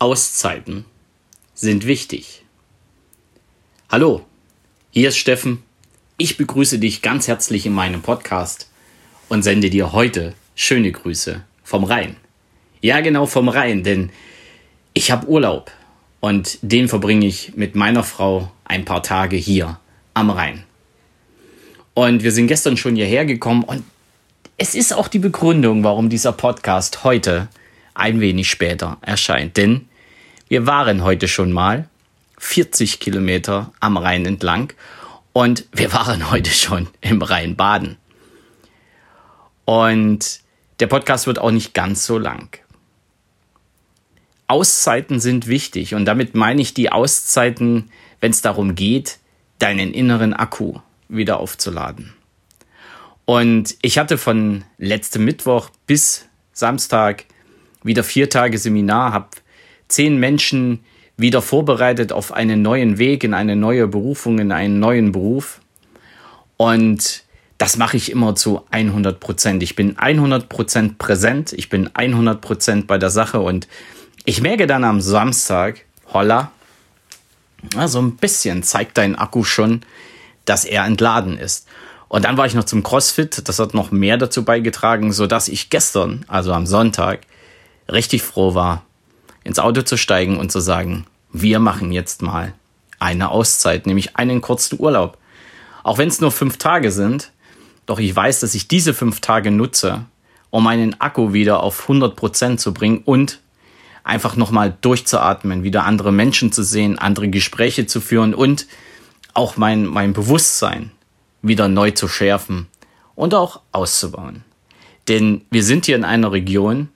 Auszeiten sind wichtig. Hallo, hier ist Steffen. Ich begrüße dich ganz herzlich in meinem Podcast und sende dir heute schöne Grüße vom Rhein. Ja, genau vom Rhein, denn ich habe Urlaub und den verbringe ich mit meiner Frau ein paar Tage hier am Rhein. Und wir sind gestern schon hierher gekommen und es ist auch die Begründung, warum dieser Podcast heute ein wenig später erscheint. Denn wir waren heute schon mal 40 Kilometer am Rhein entlang und wir waren heute schon im Rhein baden. Und der Podcast wird auch nicht ganz so lang. Auszeiten sind wichtig und damit meine ich die Auszeiten, wenn es darum geht, deinen inneren Akku wieder aufzuladen. Und ich hatte von letztem Mittwoch bis Samstag wieder vier Tage Seminar, habe zehn Menschen wieder vorbereitet auf einen neuen Weg, in eine neue Berufung, in einen neuen Beruf. Und das mache ich immer zu 100 Prozent. Ich bin 100 Prozent präsent, ich bin 100 Prozent bei der Sache und ich merke dann am Samstag, holla, so ein bisschen zeigt dein Akku schon, dass er entladen ist. Und dann war ich noch zum CrossFit. Das hat noch mehr dazu beigetragen, so dass ich gestern, also am Sonntag, richtig froh war, ins Auto zu steigen und zu sagen, wir machen jetzt mal eine Auszeit, nämlich einen kurzen Urlaub. Auch wenn es nur fünf Tage sind, doch ich weiß, dass ich diese fünf Tage nutze, um meinen Akku wieder auf 100 Prozent zu bringen und einfach nochmal durchzuatmen, wieder andere Menschen zu sehen, andere Gespräche zu führen und auch mein, mein Bewusstsein wieder neu zu schärfen und auch auszubauen. Denn wir sind hier in einer Region,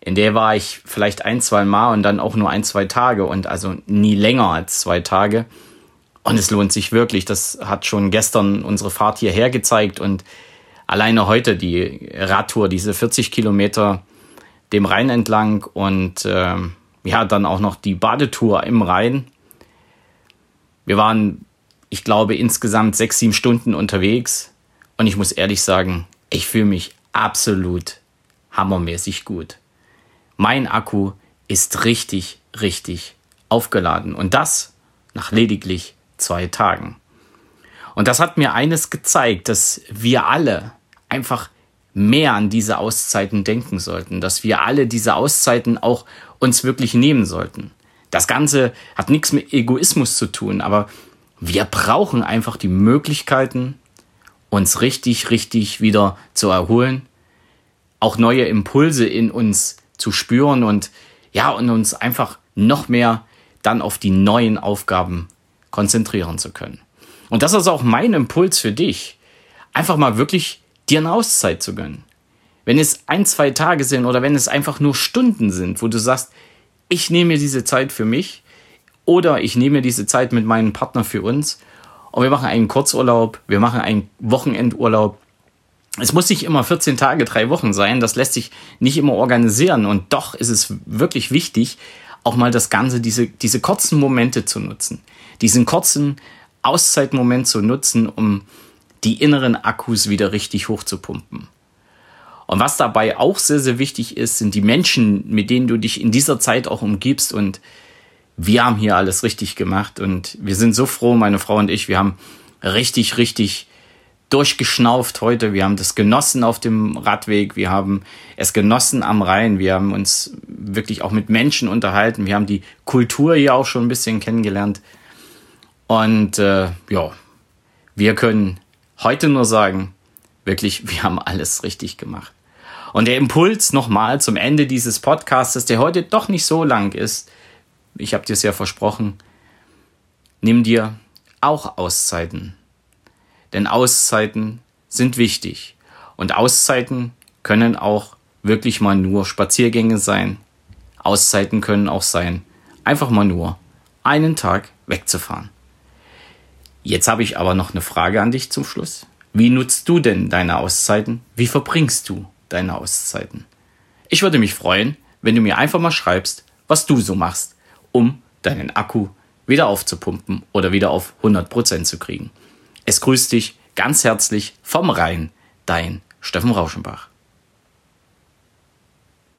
in der war ich vielleicht ein, zwei Mal und dann auch nur ein, zwei Tage und also nie länger als zwei Tage. Und es lohnt sich wirklich. Das hat schon gestern unsere Fahrt hierher gezeigt und alleine heute die Radtour, diese 40 Kilometer dem Rhein entlang und äh, ja, dann auch noch die Badetour im Rhein. Wir waren ich glaube, insgesamt sechs, sieben Stunden unterwegs. Und ich muss ehrlich sagen, ich fühle mich absolut hammermäßig gut. Mein Akku ist richtig, richtig aufgeladen. Und das nach lediglich zwei Tagen. Und das hat mir eines gezeigt, dass wir alle einfach mehr an diese Auszeiten denken sollten, dass wir alle diese Auszeiten auch uns wirklich nehmen sollten. Das Ganze hat nichts mit Egoismus zu tun, aber wir brauchen einfach die Möglichkeiten, uns richtig, richtig wieder zu erholen, auch neue Impulse in uns zu spüren und ja, und uns einfach noch mehr dann auf die neuen Aufgaben konzentrieren zu können. Und das ist auch mein Impuls für dich, einfach mal wirklich dir eine Auszeit zu gönnen. Wenn es ein, zwei Tage sind oder wenn es einfach nur Stunden sind, wo du sagst, ich nehme mir diese Zeit für mich, oder ich nehme diese Zeit mit meinem Partner für uns und wir machen einen Kurzurlaub, wir machen einen Wochenendurlaub. Es muss nicht immer 14 Tage, drei Wochen sein, das lässt sich nicht immer organisieren. Und doch ist es wirklich wichtig, auch mal das Ganze, diese, diese kurzen Momente zu nutzen. Diesen kurzen Auszeitmoment zu nutzen, um die inneren Akkus wieder richtig hochzupumpen. Und was dabei auch sehr, sehr wichtig ist, sind die Menschen, mit denen du dich in dieser Zeit auch umgibst. Und wir haben hier alles richtig gemacht. Und wir sind so froh, meine Frau und ich, wir haben richtig, richtig durchgeschnauft heute. Wir haben das genossen auf dem Radweg. Wir haben es genossen am Rhein. Wir haben uns wirklich auch mit Menschen unterhalten. Wir haben die Kultur hier auch schon ein bisschen kennengelernt. Und äh, ja, wir können heute nur sagen, wirklich, wir haben alles richtig gemacht. Und der Impuls nochmal zum Ende dieses Podcasts, der heute doch nicht so lang ist, ich habe dir es ja versprochen, nimm dir auch Auszeiten. Denn Auszeiten sind wichtig. Und Auszeiten können auch wirklich mal nur Spaziergänge sein. Auszeiten können auch sein, einfach mal nur einen Tag wegzufahren. Jetzt habe ich aber noch eine Frage an dich zum Schluss. Wie nutzt du denn deine Auszeiten? Wie verbringst du deine Auszeiten? Ich würde mich freuen, wenn du mir einfach mal schreibst, was du so machst um deinen Akku wieder aufzupumpen oder wieder auf 100% zu kriegen. Es grüßt dich ganz herzlich vom Rhein, dein Steffen Rauschenbach.